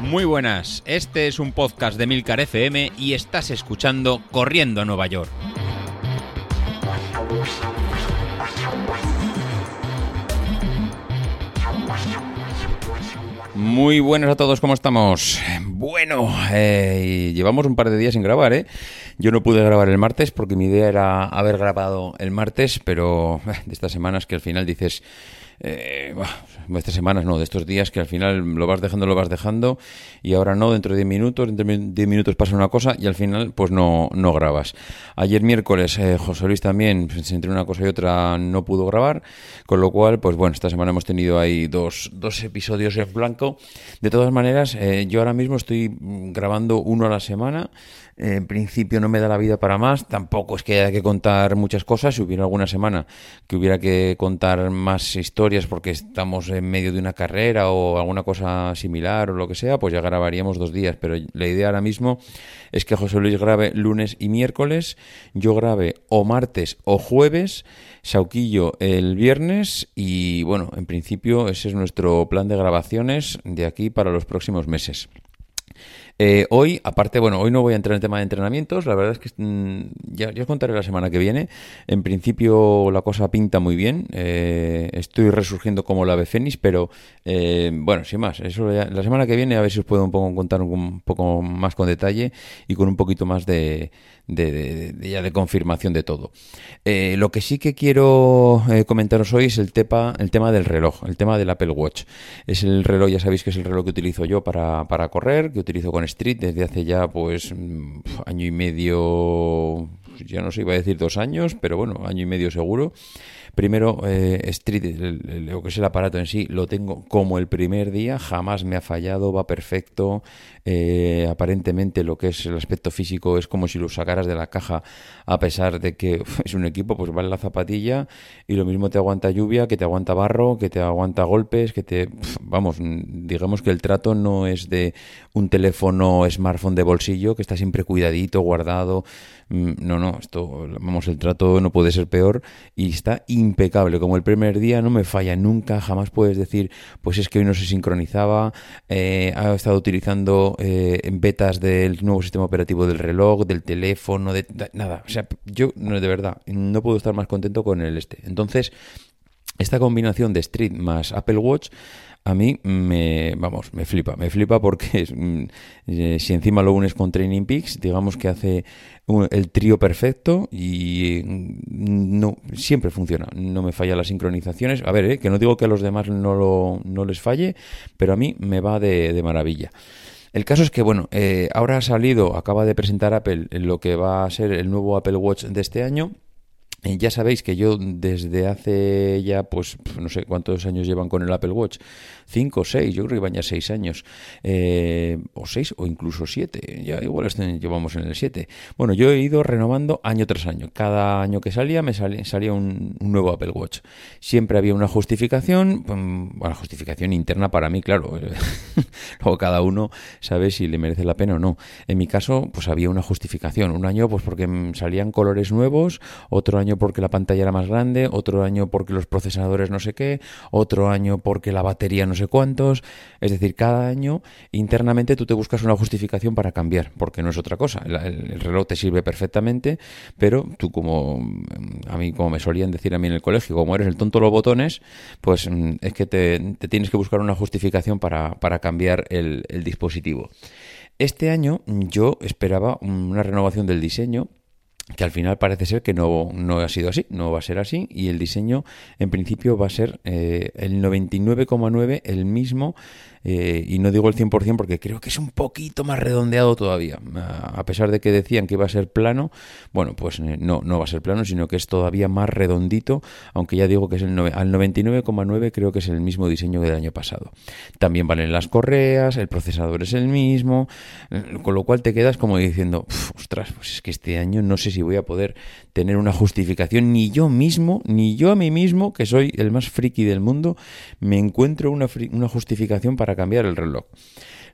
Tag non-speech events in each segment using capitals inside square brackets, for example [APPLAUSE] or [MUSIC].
Muy buenas, este es un podcast de Milcar FM y estás escuchando Corriendo a Nueva York. Muy buenas a todos, ¿cómo estamos? Bueno, eh, llevamos un par de días sin grabar, ¿eh? Yo no pude grabar el martes porque mi idea era haber grabado el martes, pero eh, de estas semanas que al final dices, eh, de estas semanas no, de estos días que al final lo vas dejando, lo vas dejando y ahora no, dentro de 10 minutos, dentro de 10 minutos pasa una cosa y al final pues no, no grabas. Ayer miércoles eh, José Luis también, entre una cosa y otra no pudo grabar, con lo cual pues bueno, esta semana hemos tenido ahí dos, dos episodios en blanco. De todas maneras, eh, yo ahora mismo estoy grabando uno a la semana. En principio no me da la vida para más, tampoco es que haya que contar muchas cosas, si hubiera alguna semana que hubiera que contar más historias porque estamos en medio de una carrera o alguna cosa similar o lo que sea, pues ya grabaríamos dos días, pero la idea ahora mismo es que José Luis grabe lunes y miércoles, yo grabe o martes o jueves, Sauquillo el viernes y bueno, en principio ese es nuestro plan de grabaciones de aquí para los próximos meses. Eh, hoy, aparte, bueno, hoy no voy a entrar en el tema de entrenamientos, la verdad es que mm, ya, os contaré la semana que viene. En principio la cosa pinta muy bien, eh, estoy resurgiendo como la ave fénix, pero eh, bueno, sin más, eso la semana que viene a ver si os puedo un poco contar un poco más con detalle y con un poquito más de, ya de confirmación de todo. Eh, lo que sí que quiero comentaros hoy es el, tepa, el tema del reloj, el tema del Apple Watch. Es el reloj, ya sabéis que es el reloj que utilizo yo para, para correr, que utilizo con Street desde hace ya pues mm, año y medio, ya no sé, iba a decir dos años, pero bueno, año y medio seguro. Primero, eh, Street, lo que es el aparato en sí, lo tengo como el primer día, jamás me ha fallado, va perfecto. Eh, aparentemente lo que es el aspecto físico es como si lo sacaras de la caja, a pesar de que [LAUGHS] es un equipo, pues va en la zapatilla y lo mismo te aguanta lluvia, que te aguanta barro, que te aguanta golpes, que te... Vamos, digamos que el trato no es de un teléfono smartphone de bolsillo que está siempre cuidadito, guardado. Mm, no, no, esto, vamos, el trato no puede ser peor y está impecable. Como el primer día no me falla nunca, jamás puedes decir, pues es que hoy no se sincronizaba, eh, ha estado utilizando eh, betas del nuevo sistema operativo del reloj, del teléfono, de, nada. O sea, yo de verdad no puedo estar más contento con el este. Entonces, esta combinación de Street más Apple Watch a mí me, vamos, me flipa, me flipa porque mm, eh, si encima lo unes con Training Peaks, digamos que hace el trío perfecto y mm, no siempre funciona, no me falla las sincronizaciones. A ver, eh, que no digo que a los demás no, lo, no les falle, pero a mí me va de, de maravilla. El caso es que, bueno, eh, ahora ha salido, acaba de presentar Apple lo que va a ser el nuevo Apple Watch de este año ya sabéis que yo desde hace ya, pues no sé cuántos años llevan con el Apple Watch, cinco o seis, yo creo que van ya seis años, eh, o seis o incluso siete, ya igual llevamos en el siete. Bueno, yo he ido renovando año tras año. Cada año que salía me salía, un, nuevo Apple Watch. Siempre había una justificación, mm, bueno, justificación interna para mí, claro. [LAUGHS] Luego cada uno sabe si le merece la pena o no. En mi caso, pues había una justificación. Un año, pues porque salían colores nuevos, otro año porque la pantalla era más grande, otro año porque los procesadores no sé qué, otro año porque la batería no sé cuántos. Es decir, cada año internamente tú te buscas una justificación para cambiar, porque no es otra cosa. El, reloj te sirve perfectamente, pero tú como a mí, como me solían decir a mí en el colegio, como eres el tonto los botones, pues mm, es que te, tienes que buscar una justificación para, para cambiar el dispositivo. Este año yo esperaba una renovación del diseño que al final parece ser que no, no, ha sido así, no va a ser así y el diseño en principio va a ser eh, el 99,9 el mismo eh, y no digo el 100% porque creo que es un poquito más redondeado todavía. A pesar de que decían que iba a ser plano, bueno, pues eh, no, no va a ser plano, sino que es todavía más redondito, aunque ya digo que es el al 99,9 creo que es el mismo diseño que del año pasado. También valen las correas, el procesador es el mismo, eh, con lo cual te quedas como diciendo, ostras, pues es que este año no sé si voy a poder tener una justificación, ni yo mismo, ni yo a mí mismo, que soy el más friki del mundo, me encuentro una, una justificación para cambiar el reloj.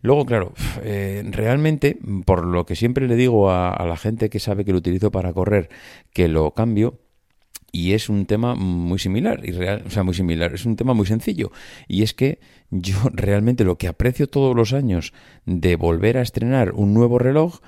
Luego, claro, eh, realmente, por lo que siempre le digo a, la gente que sabe que lo utilizo para correr, que lo cambio, Y es un tema muy similar, y real, o sea, muy similar, es un tema muy sencillo. Y es que yo [LAUGHS] realmente lo que aprecio todos los años de volver a estrenar un nuevo reloj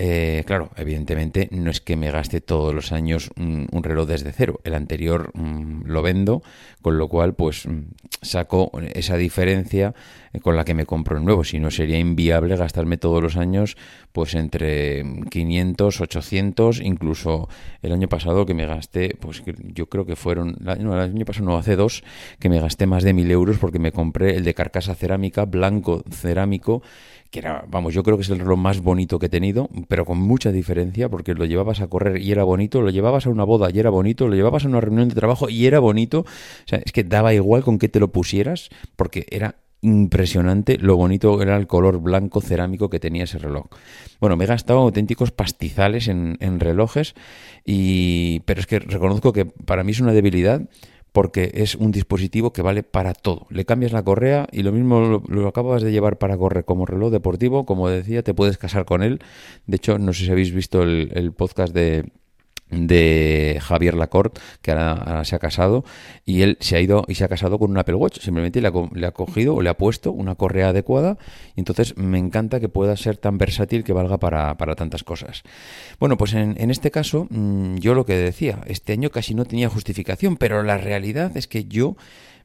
eh, claro, evidentemente no es que me gaste todos los años un, reloj desde cero. El anterior mm, lo vendo, con lo cual pues mm, saco esa diferencia eh, con la que me compro el nuevo. Si no sería inviable gastarme todos los años pues entre 500, 800, incluso el año pasado que me gasté, pues yo creo que fueron, no, el año pasado no, hace dos, que me gasté más de mil euros porque me compré el de carcasa cerámica, blanco cerámico que era, vamos, yo creo que es el reloj más bonito que he tenido, pero con mucha diferencia, porque lo llevabas a correr y era bonito, lo llevabas a una boda y era bonito, lo llevabas a una reunión de trabajo y era bonito. O sea, es que daba igual con qué te lo pusieras, porque era impresionante lo bonito era el color blanco cerámico que tenía ese reloj. Bueno, me he gastado auténticos pastizales en, en relojes, y, pero es que reconozco que para mí es una debilidad porque es un dispositivo que vale para todo. Le cambias la correa y lo mismo lo, acabas de llevar para correr como reloj deportivo, como decía, te puedes casar con él. De hecho, no sé si habéis visto el podcast de de Javier Lacorte, que ahora, se ha casado, y él se ha ido y se ha casado con un Apple Watch. Simplemente le ha, cogido o le ha puesto una correa adecuada, y entonces me encanta que pueda ser tan versátil que valga para, tantas cosas. Bueno, pues en, en, este caso, mm, yo lo que decía, este año casi no tenía justificación, pero la realidad es que yo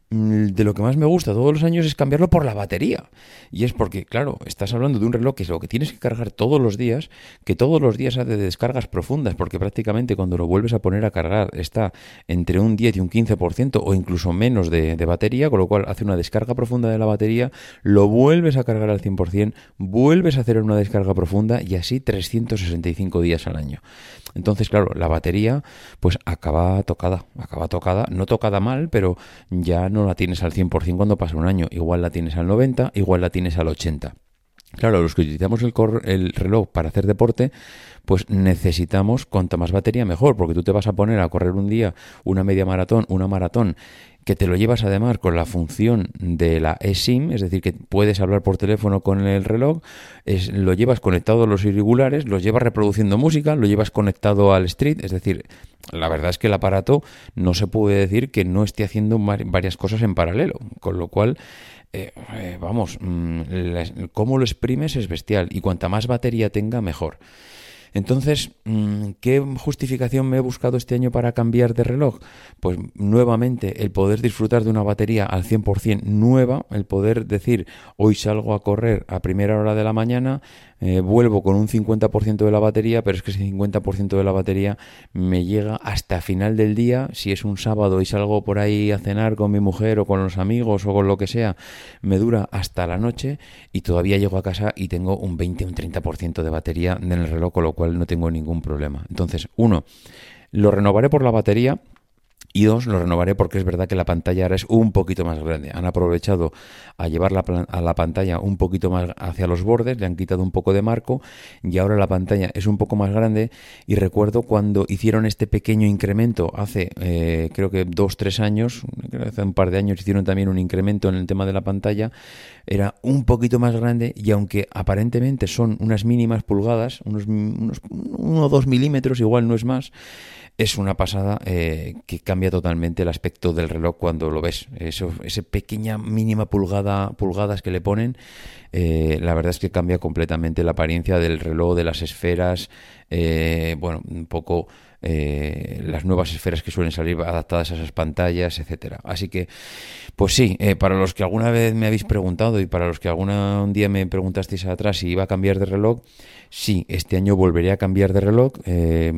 de lo que más me gusta todos los años es cambiarlo por la batería. Y es porque, claro, estás hablando de un reloj que es lo que tienes que cargar todos los días, que todos los días hace descargas profundas, porque prácticamente cuando lo vuelves a poner a cargar está entre un 10 y un 15% o incluso menos de, de, batería, con lo cual hace una descarga profunda de la batería, lo vuelves a cargar al 100%, vuelves a hacer una descarga profunda y así 365 días al año. Entonces, claro, la batería pues acaba tocada, acaba tocada, no tocada mal, pero ya no la tienes al 100% cuando pasa un año, igual la tienes al 90, igual la tienes al 80. Claro, los que utilizamos el, el, reloj para hacer deporte, pues necesitamos cuanta más batería mejor, porque tú te vas a poner a correr un día una media maratón, una maratón, que te lo llevas además con la función de la eSIM, es decir, que puedes hablar por teléfono con el reloj, es, lo llevas conectado a los irregulares, lo llevas reproduciendo música, lo llevas conectado al street, es decir, la verdad es que el aparato no se puede decir que no esté haciendo varias cosas en paralelo, con lo cual eh, eh, vamos, mm, cómo lo exprimes es bestial y cuanta más batería tenga, mejor. Entonces, mm, ¿qué justificación me he buscado este año para cambiar de reloj? Pues nuevamente el poder disfrutar de una batería al 100% nueva, el poder decir, hoy salgo a correr a primera hora de la mañana, eh, vuelvo con un 50% de la batería, pero es que ese 50% de la batería me llega hasta final del día, si es un sábado y salgo por ahí a cenar con mi mujer o con los amigos o con lo que sea, me dura hasta la noche y todavía llego a casa y tengo un 20 o un 30% de batería en el reloj, con lo cual no tengo ningún problema. Entonces, uno, lo renovaré por la batería y dos, lo renovaré porque es verdad que la pantalla ahora es un poquito más grande. Han aprovechado a llevar la, a la pantalla un poquito más hacia los bordes, le han quitado un poco de marco y ahora la pantalla es un poco más grande. Y recuerdo cuando hicieron este pequeño incremento hace, eh, creo que dos, tres años, hace un par de años hicieron también un incremento en el tema de la pantalla. Era un poquito más grande y aunque aparentemente son unas mínimas pulgadas, unos, unos uno o dos milímetros, igual no es más, es una pasada eh, que cambia totalmente el aspecto del reloj cuando lo ves. Eso, esa pequeña mínima pulgada, pulgadas que le ponen, eh, la verdad es que cambia completamente la apariencia del reloj, de las esferas, eh, bueno, un poco las nuevas esferas que suelen salir adaptadas a esas pantallas, etcétera. Así que, pues sí, para los que alguna vez me habéis preguntado y para los que algún día me preguntasteis atrás si iba a cambiar de reloj, Sí, este año volveré a cambiar de reloj. Eh,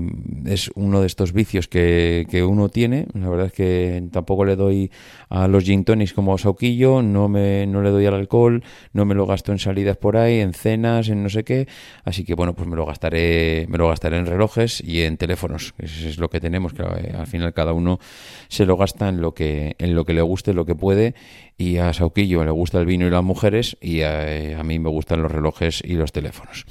es uno de estos vicios que, que, uno tiene. La verdad es que tampoco le doy a los gin tonics como Sauquillo, no, me, no le doy al alcohol, no me lo gasto en salidas por ahí, en cenas, en no sé qué. Así que bueno, pues me lo gastaré, me lo gastaré en relojes y en teléfonos. Eso es lo que tenemos, que eh, al final cada uno se lo gasta en lo que, en lo que le guste, lo que puede. Y a Sauquillo le gusta el vino y las mujeres, y a, a mí me gustan los relojes y los teléfonos.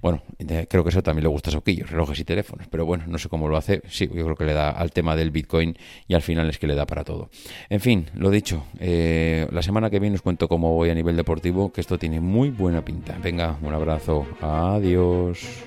Bueno, creo que eso también le gusta a Soquillo, relojes y teléfonos, pero bueno, no sé cómo lo hace. Sí, yo creo que le da al tema del Bitcoin y al final es que le da para todo. En fin, lo dicho, eh, la semana que viene os cuento cómo voy a nivel deportivo, que esto tiene muy buena pinta. Venga, un abrazo, adiós.